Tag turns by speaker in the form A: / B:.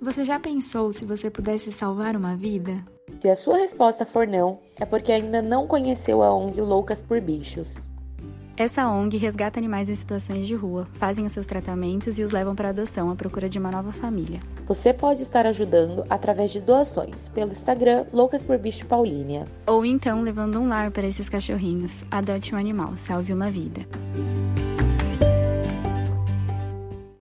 A: Você já pensou se você pudesse salvar uma vida?
B: Se a sua resposta for não, é porque ainda não conheceu a ONG Loucas por Bichos.
A: Essa ONG resgata animais em situações de rua, fazem os seus tratamentos e os levam para adoção à procura de uma nova família.
B: Você pode estar ajudando através de doações pelo Instagram Loucas por Bicho Paulínia.
A: Ou então levando um lar para esses cachorrinhos. Adote um animal, salve uma vida.